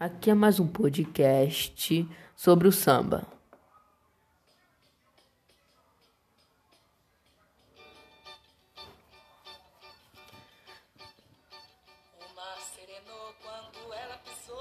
Aqui é mais um podcast sobre o samba. O mar serenou quando ela pisou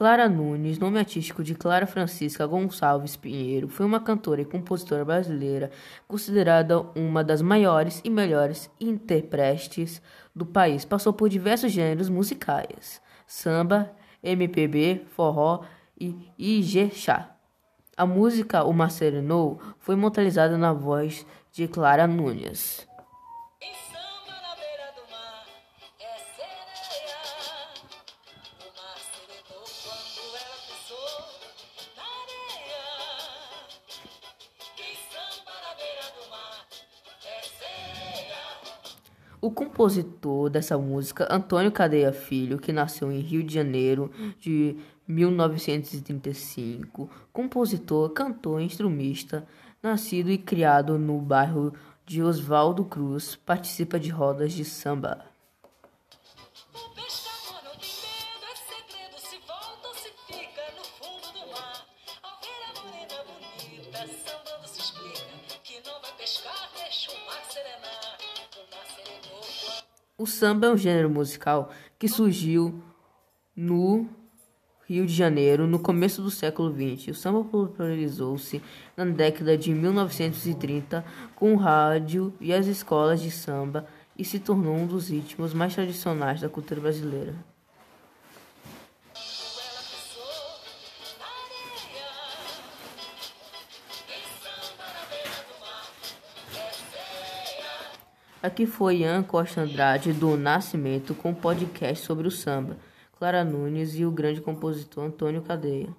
Clara Nunes, nome artístico de Clara Francisca Gonçalves Pinheiro, foi uma cantora e compositora brasileira considerada uma das maiores e melhores intérpretes do país. Passou por diversos gêneros musicais: samba, MPB, forró e ijexá. A música O Mar Serenou foi imortalizada na voz de Clara Nunes. O compositor dessa música, Antônio Cadeia Filho, que nasceu em Rio de Janeiro de 1935, compositor, cantor e instrumentista, nascido e criado no bairro de Oswaldo Cruz, participa de rodas de samba. Sambando se explica que não vai pescar, deixa o mar serenar. O samba é um gênero musical que surgiu no Rio de Janeiro no começo do século XX. O samba popularizou-se na década de 1930 com o rádio e as escolas de samba e se tornou um dos ritmos mais tradicionais da cultura brasileira. Aqui foi Ian Costa Andrade do Nascimento com um podcast sobre o samba, Clara Nunes e o grande compositor Antônio Cadeia.